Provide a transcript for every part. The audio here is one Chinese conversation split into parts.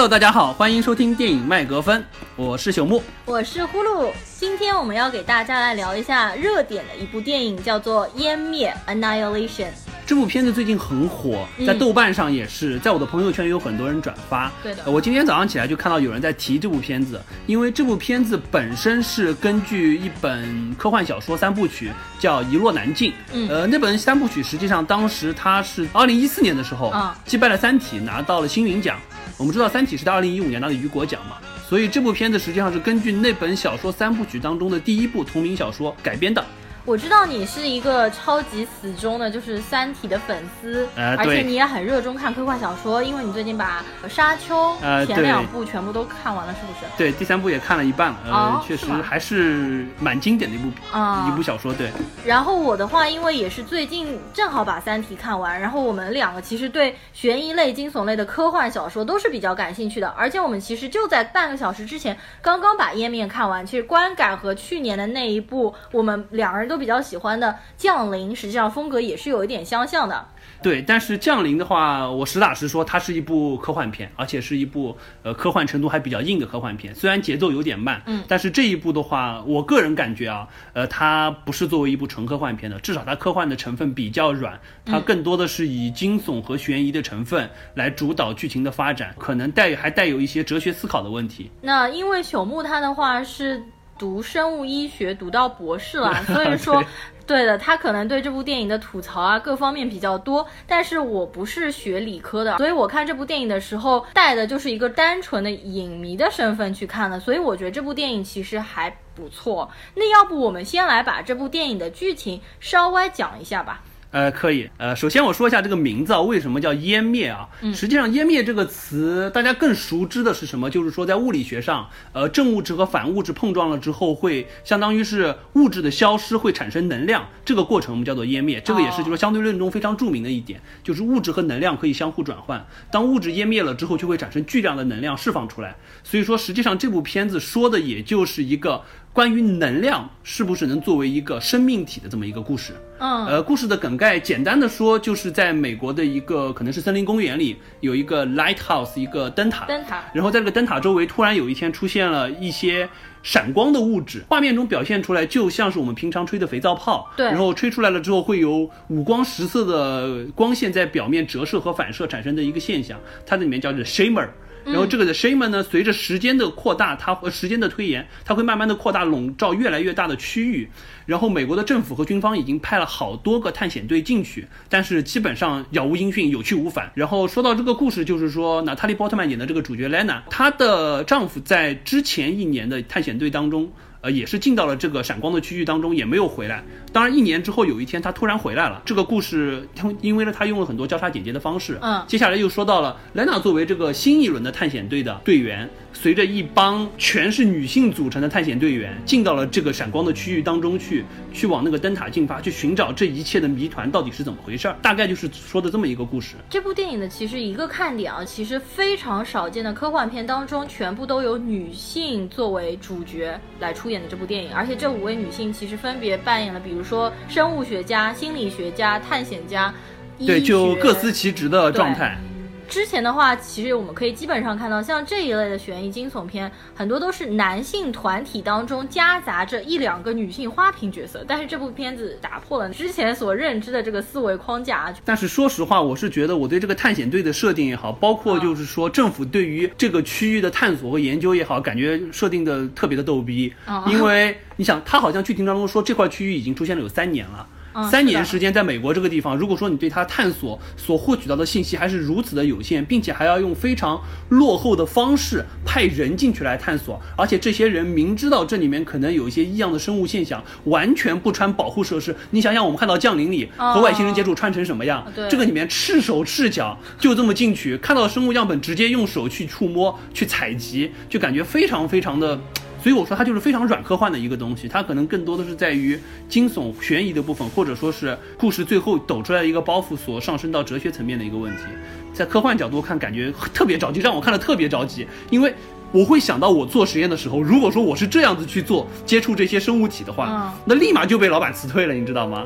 Hello，大家好，欢迎收听电影麦格芬，我是朽木。我是呼噜，今天我们要给大家来聊一下热点的一部电影，叫做《湮灭》（Annihilation）。这部片子最近很火，在豆瓣上也是，在我的朋友圈有很多人转发。对的呃我今天早上起来就看到有人在提这部片子，因为这部片子本身是根据一本科幻小说三部曲，叫《一落难尽》。嗯呃，那本三部曲实际上当时它是二零一四年的时候啊击败了《三体》，拿到了星云奖。我们知道《三体》是在二零一五年拿的雨果奖嘛，所以这部片子实际上是根据那本小说三部曲当中的第一部同名小说改编的。我知道你是一个超级死忠的，就是《三体》的粉丝，呃而且你也很热衷看科幻小说，因为你最近把《沙丘》前两部全部都看完了，是不是？对，第三部也看了一半了，呃，确实还是蛮经典的一部、啊一部小说。对，然后我的话，因为也是最近正好把《三体》看完，然后我们两个其实对悬疑类、惊悚类的科幻小说都是比较感兴趣的，而且我们其实就在半个小时之前刚刚把《湮灭》看完，其实观感和去年的那一部我们两个人都比较喜欢的《降临》，实际上风格也是有一点相像的。对，但是《降临》的话，我实打实说，它是一部科幻片，而且是一部呃科幻程度还比较硬的科幻片。虽然节奏有点慢，嗯，但是这一部的话，我个人感觉啊，呃，它不是作为一部纯科幻片的，至少它科幻的成分比较软，它更多的是以惊悚和悬疑的成分来主导剧情的发展，可能带还带有一些哲学思考的问题。那因为朽木它的话是读生物医学读到博士了，所以说对。的，他可能对这部电影的吐槽啊各方面比较多，但是我不是学理科的，所以我看这部电影的时候带的就是一个单纯的影迷的身份去看的，所以我觉得这部电影其实还不错。那要不我们先来把这部电影的剧情稍微讲一下吧。呃，可以。呃，首先我说一下这个名字啊，为什么叫湮灭啊？实际上，湮灭这个词，大家更熟知的是什么？就是说，在物理学上，呃，正物质和反物质碰撞了之后，会相当于是物质的消失，会产生能量，这个过程我们叫做湮灭。这个也是就是相对论中非常著名的一点，就是物质和能量可以相互转换。当物质湮灭了之后，就会产生巨量的能量释放出来。所以说，实际上这部片子说的也就是一个关于能量是不是能作为一个生命体的这么一个故事。嗯，呃，故事的梗概简单的说，就是在美国的一个可能是森林公园里，有一个 lighthouse，一个灯塔。灯塔然后在这个灯塔周围，突然有一天出现了一些闪光的物质，画面中表现出来就像是我们平常吹的肥皂泡。对然后吹出来了之后，会有五光十色的光线在表面折射和反射产生的一个现象，它的里面叫做 shimmer。然后这个的 shaman 呢，随着时间的扩大，它和时间的推延，它会慢慢的扩大，笼罩越来越大的区域。然后美国的政府和军方已经派了好多个探险队进去，但是基本上杳无音讯，有去无返。然后说到这个故事，就是说娜塔莉波特曼演的这个主角 Lena，她的丈夫在之前一年的探险队当中。呃，也是进到了这个闪光的区域当中，也没有回来。当然，一年之后有一天，他突然回来了。这个故事，他因为呢，他用了很多交叉剪接的方式。嗯接下来又说到了莱纳作为这个新一轮的探险队的队员，随着一帮全是女性组成的探险队员，进到了这个闪光的区域当中去，去往那个灯塔进发，去寻找这一切的谜团到底是怎么回事儿。大概就是说的这么一个故事。这部电影的其实一个看点啊，其实非常少见的科幻片当中，全部都有女性作为主角来出演的这部电影，而且这五位女性其实分别扮演了，比如说生物学家、心理学家、探险家。对，就各司其职的状态。之前的话，其实我们可以基本上看到，像这一类的悬疑惊悚片，很多都是男性团体当中夹杂着一两个女性花瓶角色。但是这部片子打破了之前所认知的这个思维框架，但是说实话，我是觉得我对这个探险队的设定也好，包括就是说政府对于这个区域的探索和研究也好，感觉设定的特别的逗逼。嗯因为你想，他好像剧情当中说这块区域已经出现了有三年了。嗯三年时间，在美国这个地方，如果说你对它探索所获取到的信息还是如此的有限，并且还要用非常落后的方式派人进去来探索，而且这些人明知道这里面可能有一些异样的生物现象，完全不穿保护设施。你想想，我们看到《降临》里哦和外星人接触穿成什么样？对这个里面赤手赤脚就这么进去，看到生物样本直接用手去触摸、去采集，就感觉非常非常的。所以我说它就是非常软科幻的一个东西，它可能更多的是在于惊悚悬疑的部分，或者说是故事最后抖出来的一个包袱所上升到哲学层面的一个问题。在科幻角度看，感觉特别着急，让我看了特别着急，因为我会想到我做实验的时候，如果说我是这样子去做接触这些生物体的话，嗯那立马就被老板辞退了，你知道吗？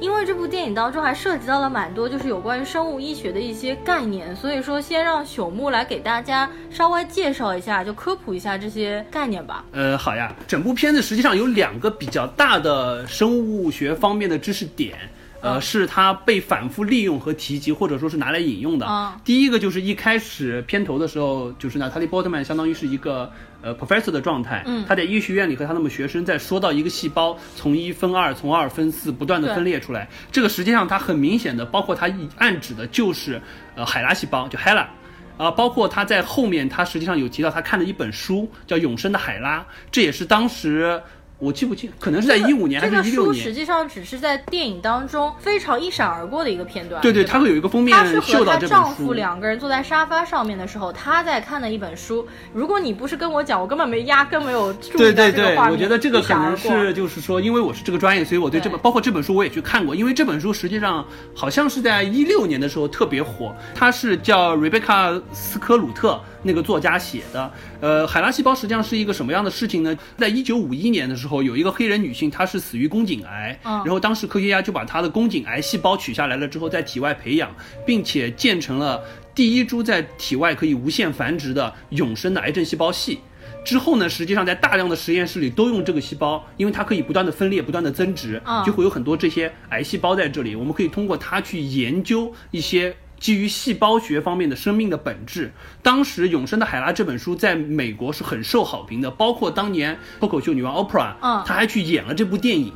因为这部电影当中还涉及到了蛮多就是有关于生物医学的一些概念，所以说先让朽木来给大家稍微介绍一下，就科普一下这些概念吧。呃，好呀，整部片子实际上有两个比较大的生物学方面的知识点。呃，是它被反复利用和提及，或者说是拿来引用的。嗯第一个就是一开始片头的时候，就是娜塔莉波特曼相当于是一个呃 professor 的状态，嗯他在医学院里和他那么学生在说到一个细胞从一分二，从二分四，不断的分裂出来。这个实际上它很明显的，包括它一暗指的就是呃海拉细胞，就 HeLa。啊，包括他在后面，他实际上有提到他看了一本书，叫《永生的海拉》，这也是当时我记不清，可能是在一五年还这个是一六年书实。际上只是在电影当中非常一闪而过的一个片段。对对，吧它会有一个封面她是秀到这本和她丈夫。两个人坐在沙发上面的时候，她在看的一本书。如果你不是跟我讲，我根本没压根没有注意到对对对，这个画面。我觉得这个可能是就是说，因为我是这个专业，所以我对这本对包括这本书我也去看过，因为这本书实际上好像是在一六年的时候特别火，它是叫 Rebecca 斯科鲁特那个作家写的。呃，海拉细胞实际上是一个什么样的事情呢？在一九五一年的时候，有一个黑人女性，她是死于宫颈癌，嗯然后当时科学家就把她的宫颈癌细胞取下来了之后，在体外培养，并且建成了第一株在体外可以无限繁殖的永生的癌症细胞系。之后呢，实际上在大量的实验室里都用这个细胞，因为它可以不断的分裂、不断的增殖，嗯就会有很多这些癌细胞在这里。我们可以通过它去研究一些基于细胞学方面的生命的本质。当时《永生的海拉》这本书在美国是很受好评的，包括当年脱口秀女王 Oprah，嗯她还去演了这部电影。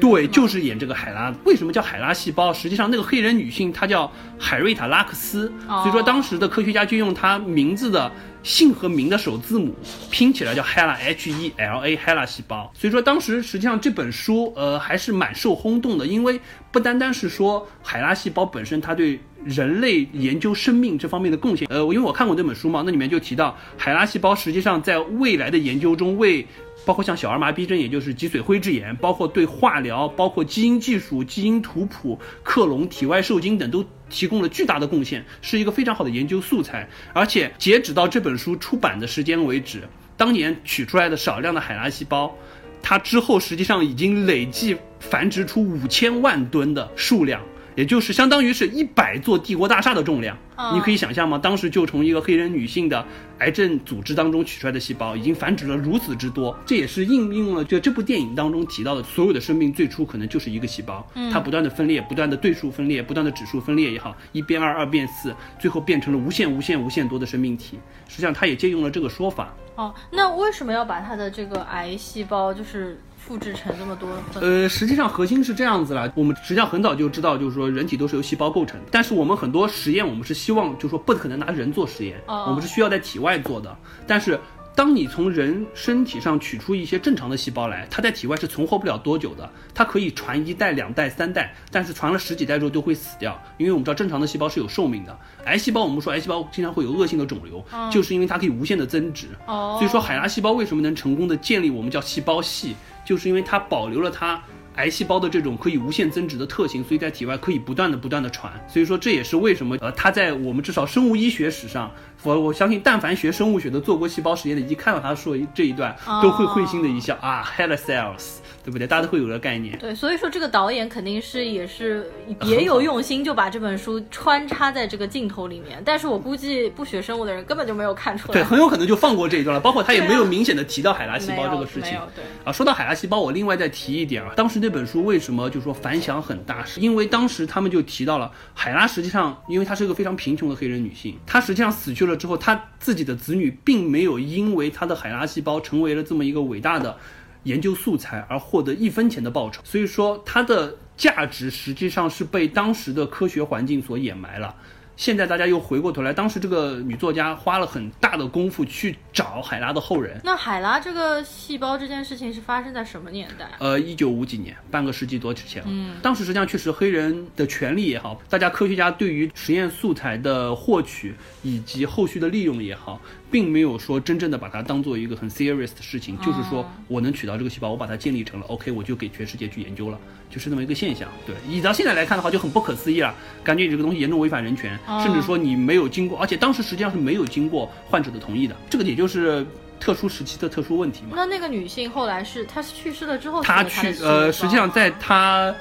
对，就是演这个海拉。为什么叫海拉细胞？实际上，那个黑人女性她叫海瑞塔拉克斯，哦所以说当时的科学家就用她名字的姓和名的首字母拼起来叫 Hela H E L A Hela 细胞。所以说当时实际上这本书呃还是蛮受轰动的，因为不单单是说海拉细胞本身它对人类研究生命这方面的贡献，呃，因为我看过这本书嘛，那里面就提到海拉细胞实际上在未来的研究中为包括像小儿麻痹症，也就是脊髓灰质炎，包括对化疗、包括基因技术、基因图谱、克隆、体外受精等都提供了巨大的贡献，是一个非常好的研究素材。而且截止到这本书出版的时间为止，当年取出来的少量的海拉细胞，它之后实际上已经累计繁殖出五千万吨的数量。也就是相当于是一百座帝国大厦的重量，嗯你可以想象吗？当时就从一个黑人女性的癌症组织当中取出来的细胞，已经繁殖了如此之多，这也是应用了就这部电影当中提到的所有的生命最初可能就是一个细胞，它不断的分裂，不断的对数分裂，不断的指数分裂也好，一变二，二变四，最后变成了无限无限无限多的生命体。实际上，它也借用了这个说法。哦，那为什么要把它的这个癌细胞就是复制成这么多？呃，实际上核心是这样子啦，我们实际上很早就知道，就是说人体都是由细胞构成的，但是我们很多实验，我们是希望，就是说不可能拿人做实验，哦我们是需要在体外做的。但是当你从人身体上取出一些正常的细胞来，它在体外是存活不了多久的，它可以传一代、两代、三代，但是传了十几代之后就会死掉，因为我们知道正常的细胞是有寿命的。癌细胞，我们说癌细胞经常会有恶性的肿瘤，就是因为它可以无限的增殖。哦，所以说海拉细胞为什么能成功的建立我们叫细胞系，就是因为它保留了它癌细胞的这种可以无限增值的特性，所以在体外可以不断的不断的传。所以说这也是为什么呃它在我们至少生物医学史上，我我相信但凡学生物学的做过细胞实验的，一看到他说这一段哦都会会心的一笑、啊，HeLa cells，对不对？大家都会有个概念。对，所以说这个导演肯定是也是别有用心，就把这本书穿插在这个镜头里面。但是我估计不学生物的人根本就没有看出来对，很有可能就放过这一段了，包括他也没有明显的提到海拉细胞这个事情啊，说到海拉细胞，我另外再提一点啊，当时那本书为什么就说反响很大，是因为当时他们就提到了海拉实际上，因为她是一个非常贫穷的黑人女性，她实际上死去了之后，他自己的子女并没有因为他的海拉细胞成为了这么一个伟大的研究素材而获得一分钱的报酬，所以说他的价值实际上是被当时的科学环境所掩埋了。现在大家又回过头来，当时这个女作家花了很大的功夫去找海拉的后人，那海拉这个细胞这件事情是发生在什么年代啊？呃，一九五几年，半个世纪多之前了。嗯，当时实际上确实黑人的权利也好，大家科学家对于实验素材的获取以及后续的利用也好，并没有说真正的把它当做一个很 serious 的事情，就是说我能取到这个细胞，我把它建立成了 OK，我就给全世界去研究了，就是那么一个现象。对，以到现在来看的话，就很不可思议了，感觉你这个东西严重违反人权，甚至说你没有经过，而且当时实际上是没有经过患者的同意的，这个也就是特殊时期的特殊问题嘛。那那个女性后来是她是去世了之后她去呃，实际上在她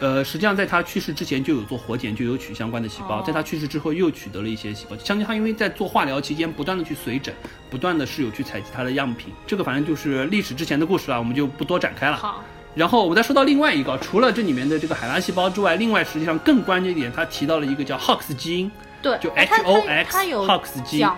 呃，实际上在他去世之前就有做活检，就有取相关的细胞，哦在他去世之后又取得了一些细胞。相信他因为在做化疗期间不断的去随诊，不断的是有去采集他的样品，这个反正就是历史之前的故事了，我们就不多展开了。好，然后我再说到另外一个，除了这里面的这个海拉细胞之外，另外实际上更关键一点，他提到了一个叫 Hox 基因，对，就哎它 HOX 它有 Hox 基因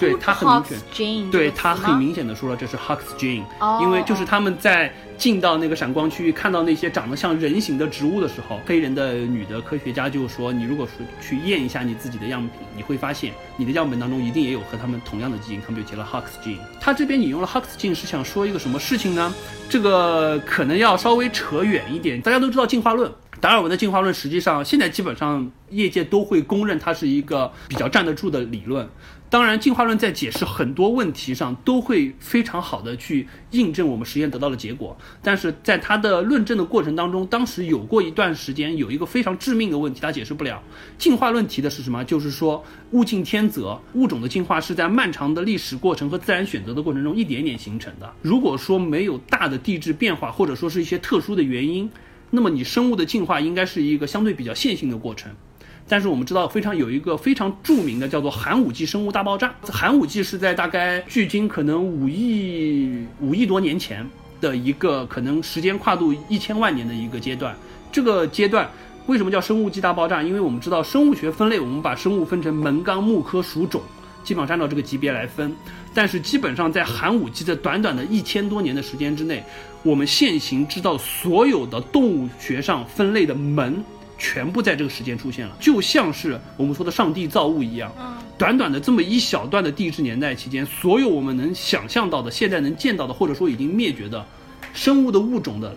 对它很明显对他很明显的说了这是 Hox gene，、哦因为就是他们在进到那个闪光区域，看到那些长得像人形的植物的时候，黑人的女的科学家就说，你如果说去验一下你自己的样品，你会发现你的样本当中一定也有和他们同样的基因，他们就结了 Hox gene。他这边引用了 Hox gene 是想说一个什么事情呢？这个可能要稍微扯远一点，大家都知道进化论。达尔文的进化论实际上现在基本上业界都会公认它是一个比较站得住的理论。当然，进化论在解释很多问题上都会非常好的去印证我们实验得到的结果，但是在它的论证的过程当中，当时有过一段时间有一个非常致命的问题，它解释不了。进化论提的是什么？就是说物竞天择，物种的进化是在漫长的历史过程和自然选择的过程中一点点形成的。如果说没有大的地质变化，或者说是一些特殊的原因，那么你生物的进化应该是一个相对比较线性的过程。但是我们知道，非常有一个非常著名的叫做寒武纪生物大爆炸。寒武纪是在大概距今可能五亿五亿多年前的一个可能时间跨度一千万年的一个阶段。这个阶段为什么叫生物纪大爆炸？因为我们知道生物学分类，我们把生物分成门纲、目科、属种，基本上是按照这个级别来分。但是基本上在寒武纪的短短的一千多年的时间之内，我们现行知道所有的动物学上分类的门。全部在这个时间出现了，就像是我们说的上帝造物一样。嗯，短短的这么一小段的地质年代期间，所有我们能想象到的、现在能见到的，或者说已经灭绝的生物的物种的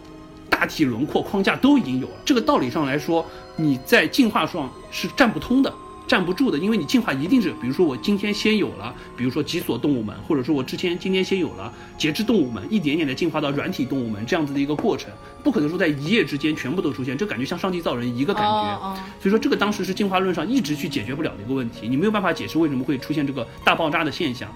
大体轮廓框架都已经有了。这个道理上来说，你在进化上是站不通的。站不住的，因为你进化一定是，比如说我今天先有了，比如说脊索动物门，或者说我之前今天先有了节肢动物门，一点点的进化到软体动物门这样子的一个过程，不可能说在一夜之间全部都出现，这感觉像上帝造人一个感觉。所以说这个当时是进化论上一直去解决不了的一个问题，你没有办法解释为什么会出现这个大爆炸的现象。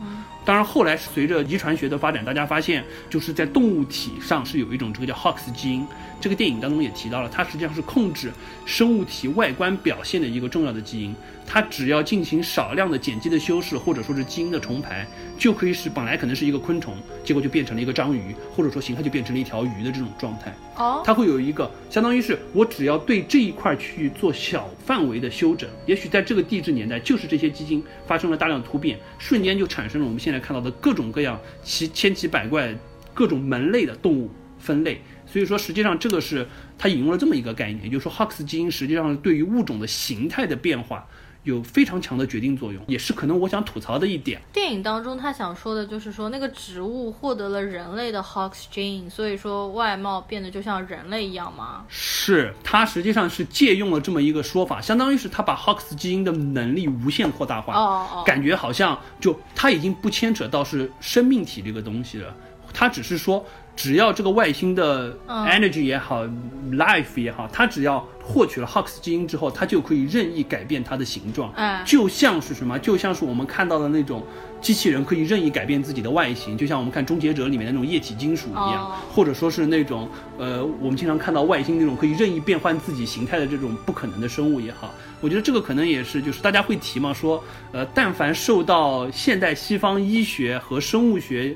当然后来随着遗传学的发展，大家发现就是在动物体上是有一种这个叫 Hox 基因，这个电影当中也提到了，它实际上是控制生物体外观表现的一个重要的基因。它只要进行少量的碱基的修饰，或者说是基因的重排，就可以使本来可能是一个昆虫，结果就变成了一个章鱼，或者说形态就变成了一条鱼的这种状态。哦，它会有一个，相当于是我只要对这一块区域做小范围的修整，也许在这个地质年代，就是这些基因发生了大量突变，瞬间就产生了我们现在看到的各种各样奇千奇百怪、各种门类的动物分类。所以说，实际上这个是它引用了这么一个概念，也就是说，Hox 基因实际上对于物种的形态的变化有非常强的决定作用，也是可能我想吐槽的一点。电影当中他想说的就是说，那个植物获得了人类的 Hox gene，所以说外貌变得就像人类一样吗？是，它实际上是借用了这么一个说法，相当于是他把 Hox 基因的能力无限扩大化。哦哦，感觉好像就它已经不牵扯到是生命体这个东西了，它只是说，只要这个外星的嗯。energy 也好、life 也好，它只要获取了 Hox 基因之后，它就可以任意改变它的形状，哎就像是什么，就像是我们看到的那种机器人可以任意改变自己的外形，就像我们看《终结者》里面的那种液体金属一样，哦。或者说是那种呃，我们经常看到外星那种可以任意变换自己形态的这种不可能的生物也好，我觉得这个可能也是，就是大家会提嘛，说呃，但凡受到现代西方医学和生物学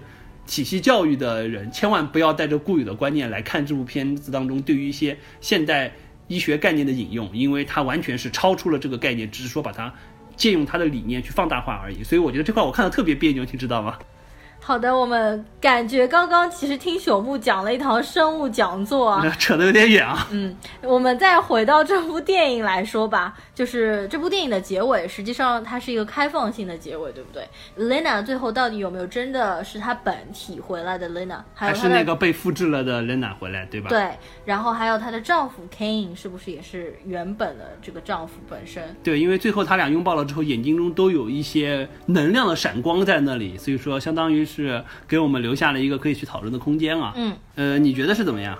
体系教育的人，千万不要带着固有的观念来看这部片子当中对于一些现代医学概念的引用，因为它完全是超出了这个概念，只是说把它借用它的理念去放大化而已。所以我觉得这块我看的特别别扭，你知道吗？好的，我们感觉刚刚其实听朽木讲了一堂生物讲座啊。扯得有点远啊。嗯，我们再回到这部电影来说吧，就是这部电影的结尾，实际上它是一个开放性的结尾，对不对？Lena 最后到底有没有真的是她本体回来的 Lena，还是那个被复制了的 Lena 回来，对吧？对，然后还有她的丈夫 Kane 是不是也是原本的这个丈夫本身？对，因为最后他俩拥抱了之后，眼睛中都有一些能量的闪光在那里，所以说相当于是给我们留下了一个可以去讨论的空间啊。嗯，呃，你觉得是怎么样？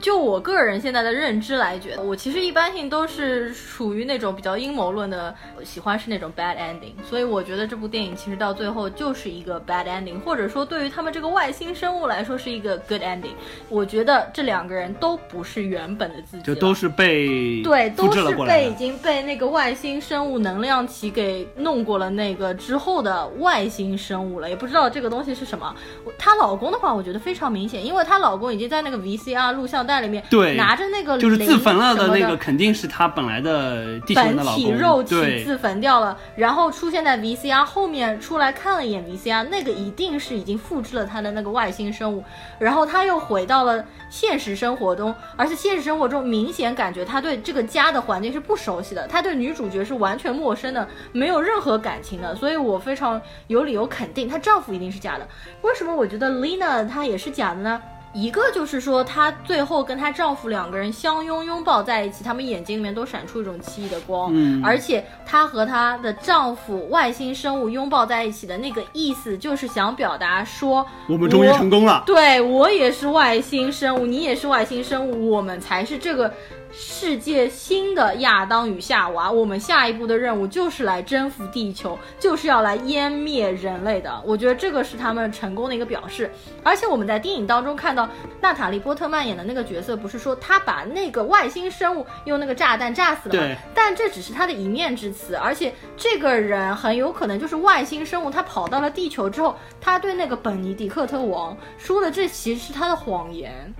就我个人现在的认知来觉得，我其实一般性都是属于那种比较阴谋论的，喜欢是那种 bad ending，所以我觉得这部电影其实到最后就是一个 bad ending，或者说对于他们这个外星生物来说是一个 good ending。我觉得这两个人都不是原本的自己，就都是被对，都是被已。经被那个外星生物能量体给弄过了那个之后的外星生物了，也不知道这个东西是什么。她老公的话，我觉得非常明显，因为她老公已经在那个 VCR 录像带里面，对，拿着那个就是自焚了的那个，肯定是他本来的地本体肉体自焚掉了，然后出现在 VCR 后面出来看了一眼 VCR，那个一定是已经复制了他的那个外星生物，然后他又回到了现实生活中，而且现实生活中明显感觉他对这个家的环境是不熟悉的，他对女主角是完全陌生的，没有任何感情的，所以我非常有理由肯定她丈夫一定是假的。为什么我觉得 Lina 她也是假的呢？一个就是说，她最后跟她丈夫两个人相拥拥抱在一起，他们眼睛里面都闪出一种奇异的光，嗯，而且她和她的丈夫外星生物拥抱在一起的那个意思，就是想表达说，我们终于成功了，对我也是外星生物，你也是外星生物，我们才是这个。世界新的亚当与夏娃，我们下一步的任务就是来征服地球，就是要来湮灭人类的。我觉得这个是他们成功的一个表示。而且我们在电影当中看到娜塔莉波特曼演的那个角色，不是说他把那个外星生物用那个炸弹炸死了吗？但这只是他的一面之词，而且这个人很有可能就是外星生物。他跑到了地球之后，他对那个本尼迪克特王说的，这其实是他的谎言。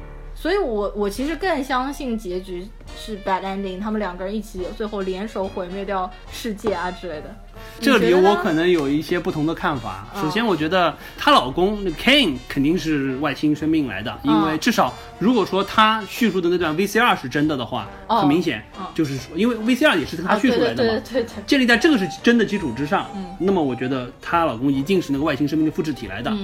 所以，我我其实更相信结局是 bad ending，他们两个人一起最后联手毁灭掉世界啊之类的。这里我可能有一些不同的看法。首先，我觉得她老公那 Kane 肯定是外星生命来的，因为至少如果说他叙述的那段 VCR 是真的的话，很明显就是说，因为 VCR 也是他叙述来的嘛，建立在这个是真的基础之上，那么我觉得她老公一定是那个外星生命的复制体来的。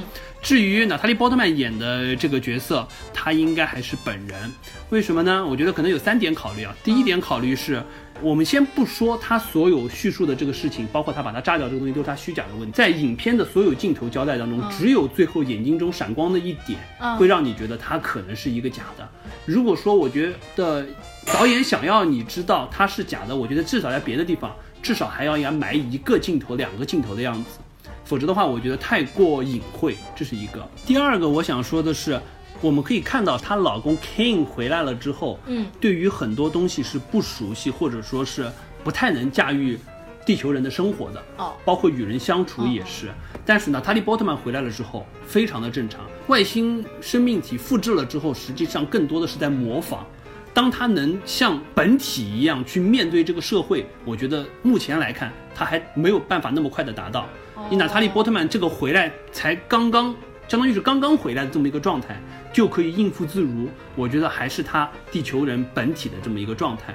至于娜塔莉波特曼演的这个角色，她应该还是本人。为什么呢？我觉得可能有三点考虑啊。第一点考虑是。我们先不说他所有叙述的这个事情，包括他把它炸掉这个东西都是他虚假的问题。在影片的所有镜头交代当中，只有最后眼睛中闪光的一点，会让你觉得他可能是一个假的。如果说我觉得导演想要你知道他是假的，我觉得至少在别的地方，至少还要要埋一个镜头、两个镜头的样子，否则的话，我觉得太过隐晦。这是一个。第二个，我想说的是。我们可以看到，她老公 King 回来了之后，嗯，对于很多东西是不熟悉，或者说是不太能驾驭地球人的生活的，哦，包括与人相处也是。但是呢，塔利波特曼回来了之后，非常的正常。外星生命体复制了之后，实际上更多的是在模仿。当他能像本体一样去面对这个社会，我觉得目前来看，他还没有办法那么快的达到。你娜塔莉波特曼这个回来才刚刚。相当于是刚刚回来的这么一个状态，就可以应付自如。我觉得还是他地球人本体的这么一个状态。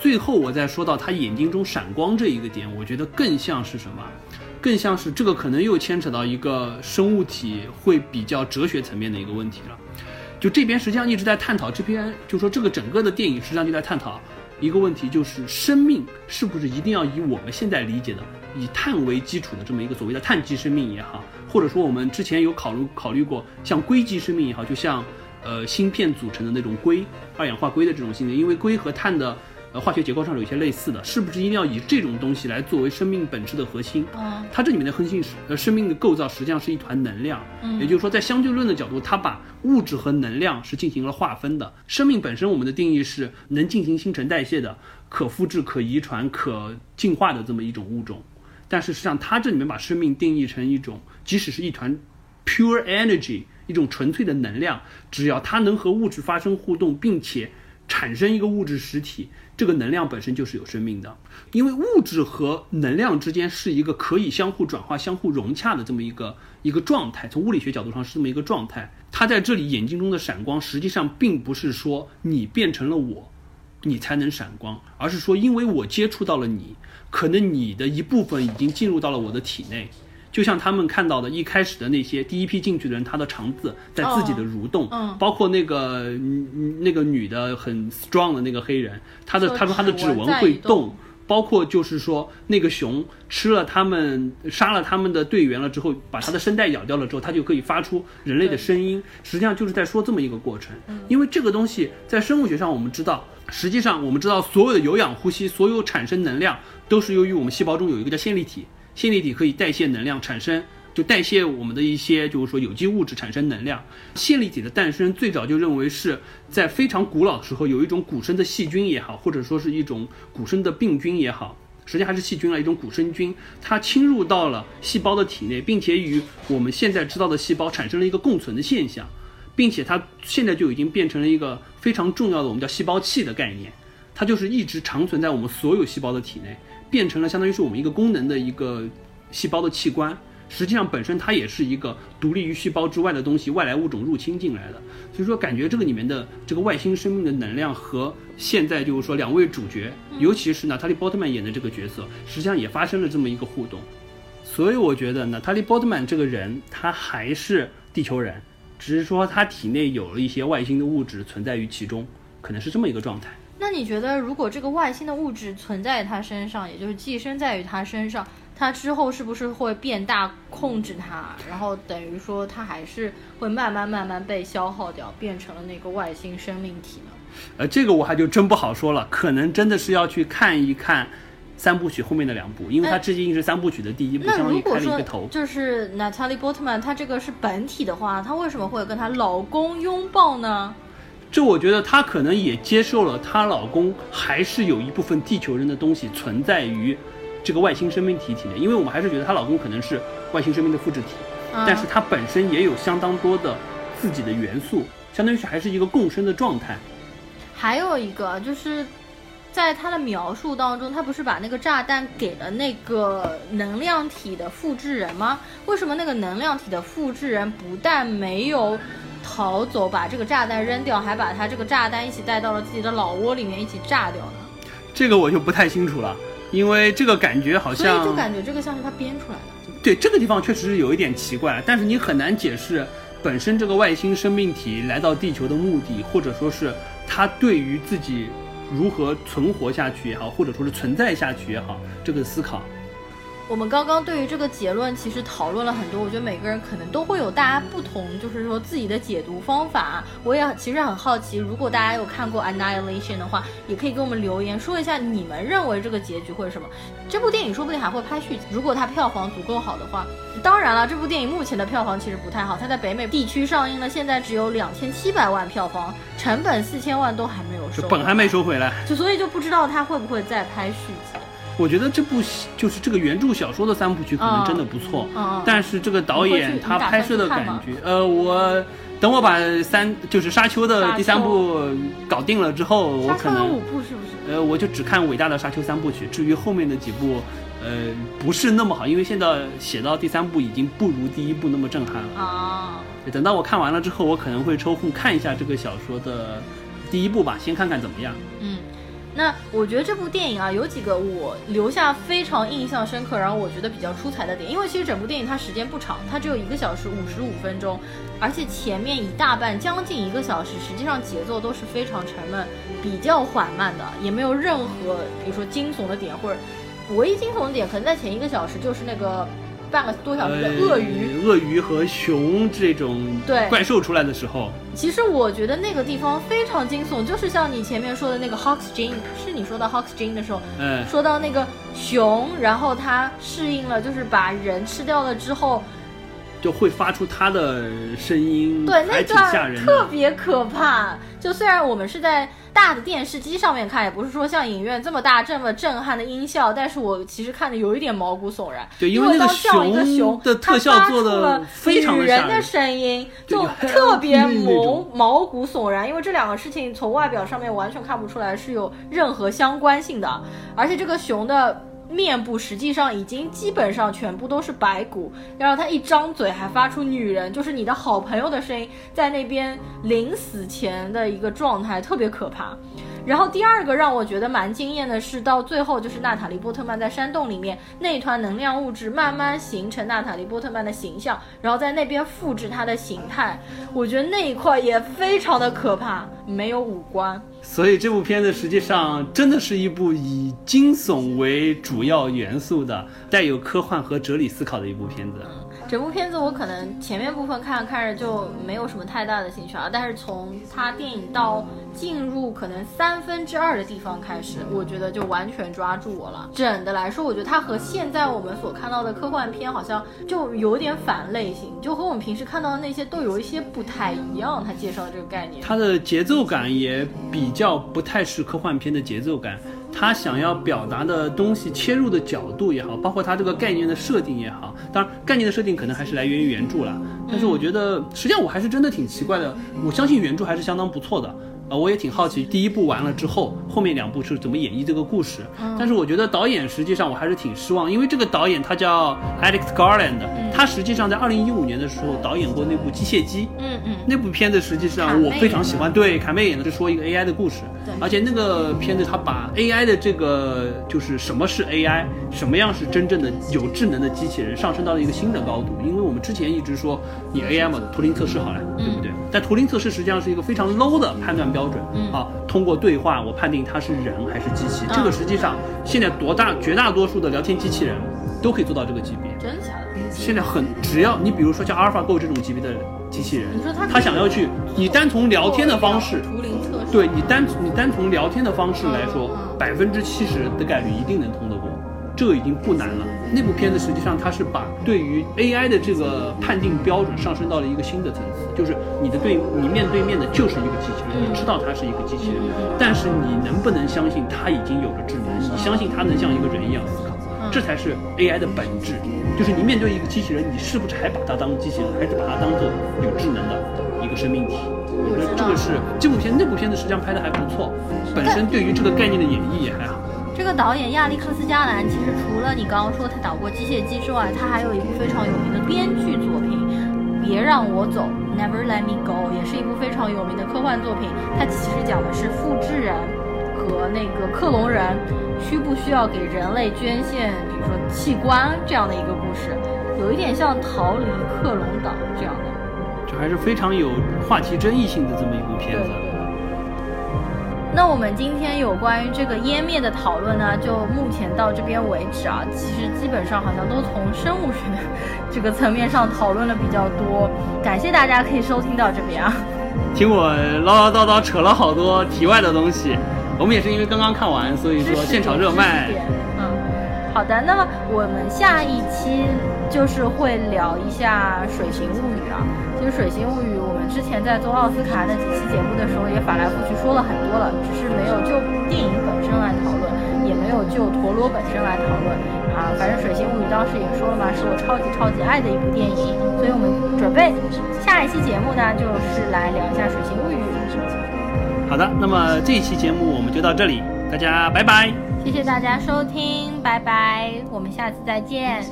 最后我再说到他眼睛中闪光这一个点，我觉得更像是什么？更像是这个可能又牵扯到一个生物体会比较哲学层面的一个问题了。就这边实际上一直在探讨，这边就说这个整个的电影实际上就在探讨一个问题，就是生命是不是一定要以我们现在理解的以碳为基础的这么一个所谓的碳基生命也好。或者说，我们之前有考虑考虑过，像硅基生命也好，就像，呃，芯片组成的那种硅，二氧化硅的这种性质，因为硅和碳的，呃，化学结构上是有些类似的，是不是一定要以这种东西来作为生命本质的核心？嗯，它这里面的核心是，呃，生命的构造实际上是一团能量，嗯，也就是说，在相对论的角度，它把物质和能量是进行了划分的。生命本身，我们的定义是能进行新陈代谢的、可复制、可遗传、可进化的这么一种物种。但是实际上，它这里面把生命定义成一种，即使是一团 pure energy，一种纯粹的能量，只要它能和物质发生互动，并且产生一个物质实体，这个能量本身就是有生命的。因为物质和能量之间是一个可以相互转化、相互融洽的这么一个一个状态。从物理学角度上是这么一个状态。它在这里眼睛中的闪光，实际上并不是说你变成了我，你才能闪光，而是说因为我接触到了你。可能你的一部分已经进入到了我的体内，就像他们看到的一开始的那些第一批进去的人，他的肠子在自己的蠕动，包括那个那个女的很 strong 的那个黑人，他的他说他的指纹会动，包括就是说那个熊吃了他们杀了他们的队员了之后，把他的声带咬掉了之后，它就可以发出人类的声音。实际上就是在说这么一个过程。因为这个东西在生物学上我们知道，实际上我们知道所有的有氧呼吸，所有产生能量都是由于我们细胞中有一个叫线粒体，线粒体可以代谢能量产生。就代谢我们的一些，就是说有机物质产生能量。线粒体的诞生最早就认为是在非常古老的时候，有一种古生的细菌也好，或者说是一种古生的病菌也好，实际还是细菌啊，一种古生菌，它侵入到了细胞的体内，并且与我们现在知道的细胞产生了一个共存的现象，并且它现在就已经变成了一个非常重要的我们叫细胞器的概念，它就是一直长存在我们所有细胞的体内，变成了相当于是我们一个功能的一个细胞的器官。实际上本身它也是一个独立于细胞之外的东西，外来物种入侵进来的。所以说，感觉这个里面的这个外星生命的能量和现在就是说两位主角，尤其是娜塔莉·波特曼演的这个角色，实际上也发生了这么一个互动。所以我觉得娜塔莉·波特曼这个人，他还是地球人，只是说他体内有了一些外星的物质存在于其中，可能是这么一个状态。那你觉得，如果这个外星的物质存在他身上，也就是寄生在于他身上？它之后是不是会变大控制它？然后等于说它还是会慢慢慢慢被消耗掉，变成了那个外星生命体呢？呃，这个我还就真不好说了，可能真的是要去看一看三部曲后面的两部，因为它至今是三部曲的第一部，相当于开了一个头。就是 Natalie Portman，她这个是本体的话，她为什么会跟她老公拥抱呢？这我觉得她可能也接受了她老公还是有一部分地球人的东西存在于。这个外星生命体体内，因为我们还是觉得她老公可能是外星生命的复制体，但是她本身也有相当多的自己的元素，相当于是还是一个共生的状态。还有一个就是，在他的描述当中，他不是把那个炸弹给了那个能量体的复制人吗？为什么那个能量体的复制人不但没有逃走，把这个炸弹扔掉，还把他这个炸弹一起带到了自己的老窝里面一起炸掉呢？这个我就不太清楚了。因为这个感觉好像，所以就感觉这个像是他编出来的。对，这个地方确实是有一点奇怪，但是你很难解释本身这个外星生命体来到地球的目的，或者说是他对于自己如何存活下去也好，或者说是存在下去也好，这个思考。我们刚刚对于这个结论其实讨论了很多，我觉得每个人可能都会有大家不同，就是说自己的解读方法。我也其实很好奇，如果大家有看过《Annihilation》的话，也可以给我们留言说一下你们认为这个结局会是什么。这部电影说不定还会拍续集，如果它票房足够好的话。当然了，这部电影目前的票房其实不太好，它在北美地区上映了，现在只有两千七百万票房，成本四千万都还没有收，本还没收回来，就所以就不知道它会不会再拍续集。我觉得这部就是这个原著小说的三部曲可能真的不错，但是这个导演他拍摄的感觉，呃，我等我把三就是沙丘的第三部搞定了之后，我可能五部是不是？呃，我就只看伟大的沙丘三部曲，至于后面的几部，呃，不是那么好，因为现在写到第三部已经不如第一部那么震撼了啊。等到我看完了之后，我可能会抽空看一下这个小说的第一部吧，先看看怎么样。嗯。那我觉得这部电影啊，有几个我留下非常印象深刻，然后我觉得比较出彩的点。因为其实整部电影它时间不长，它只有一个小时五十五分钟，而且前面一大半将近一个小时，实际上节奏都是非常沉闷、比较缓慢的，也没有任何比如说惊悚的点，或者唯一惊悚的点可能在前一个小时就是那个。半个多小时的鳄鱼、鳄鱼和熊这种对。怪兽出来的时候，其实我觉得那个地方非常惊悚，就是像你前面说的那个 Hawks Gene，是你说到 Hawks Gene 的时候，嗯，说到那个熊，然后它适应了，就是把人吃掉了之后。就会发出它的声音，对，那段特别可怕。就虽然我们是在大的电视机上面看，也不是说像影院这么大、这么震撼的音效，但是我其实看的有一点毛骨悚然。对，因为一个熊的特效做的非常女人的声音，就特别毛毛骨悚然。因为这两个事情从外表上面完全看不出来是有任何相关性的，而且这个熊的。面部实际上已经基本上全部都是白骨，然后他一张嘴还发出女人，就是你的好朋友的声音，在那边临死前的一个状态，特别可怕。然后第二个让我觉得蛮惊艳的是，到最后就是娜塔莉波特曼在山洞里面那团能量物质慢慢形成娜塔莉波特曼的形象，然后在那边复制她的形态，我觉得那一块也非常的可怕，没有五官。所以这部片子实际上真的是一部以惊悚为主要元素的、带有科幻和哲理思考的一部片子。整部片子我可能前面部分看着看着就没有什么太大的兴趣啊，但是从它电影到进入可能三分之二的地方开始，我觉得就完全抓住我了。整的来说，我觉得它和现在我们所看到的科幻片好像就有点反类型，就和我们平时看到的那些都有一些不太一样。它介绍的这个概念，它的节奏感也比较不太是科幻片的节奏感。他想要表达的东西、切入的角度也好，包括他这个概念的设定也好，当然概念的设定可能还是来源于原著了。但是我觉得，实际上我还是真的挺奇怪的。我相信原著还是相当不错的。呃，我也挺好奇，第一部完了之后，后面两部是怎么演绎这个故事。但是我觉得导演实际上我还是挺失望，因为这个导演他叫 Alex Garland，他实际上在二零一五年的时候导演过那部《机械姬》。嗯嗯。那部片子实际上我非常喜欢，对，凯妹演的是说一个 AI 的故事。而且那个片子他把 AI 的这个就是什么是 AI，什么样是真正的有智能的机器人，上升到了一个新的高度。因为我们之前一直说你 AI 嘛，图灵测试好了，对不对？但图灵测试实际上是一个非常 low 的判断标。标准啊，通过对话我判定他是人还是机器，这个实际上现在多大绝大多数的聊天机器人都可以做到这个级别。真的假的？现在很只要你比如说像阿尔法狗这种级别的机器人，你说他他想要去，你单从聊天的方式，图灵测试，对你单你单从聊天的方式来说，百分之七十的概率一定能通得过。这个已经不难了。那部片子实际上它是把对于 AI 的这个判定标准上升到了一个新的层次，就是你的对你面对面的就是一个机器人，你知道它是一个机器人，但是你能不能相信它已经有了智能？你相信它能像一个人一样思考？这才是 AI 的本质。就是你面对一个机器人，你是不是还把它当机器人，还是把它当做有智能的一个生命体？我觉得这个是这部片那部片子实际上拍的还不错，本身对于这个概念的演绎也还好。这个导演亚历克斯加兰，其实除了你刚刚说他导过《机械姬》之外，他还有一部非常有名的编剧作品《别让我走》（Never Let Me Go），也是一部非常有名的科幻作品。它其实讲的是复制人和那个克隆人需不需要给人类捐献，比如说器官这样的一个故事，有一点像《逃离克隆岛》这样的，这还是非常有话题争议性的这么一部片子。那我们今天有关于这个湮灭的讨论呢，就目前到这边为止啊。其实基本上好像都从生物学这个层面上讨论了比较多。感谢大家可以收听到这边啊。听我唠唠叨叨扯了好多题外的东西，我们也是因为刚刚看完，所以说现场热卖。嗯，好的。那么我们下一期就是会聊一下《水形物语》啊。其实《水形物语》，我们之前在做奥斯卡那几期节目的时候，也反来覆去说了很多了，只是没有就电影本身来讨论，也没有就陀螺本身来讨论啊。反正《水形物语》当时也说了嘛，是我超级超级爱的一部电影，所以我们准备下一期节目呢，就是来聊一下《水形物语》。好的，那么这一期节目我们就到这里，大家拜拜。谢谢大家收听，拜拜，我们下次再见。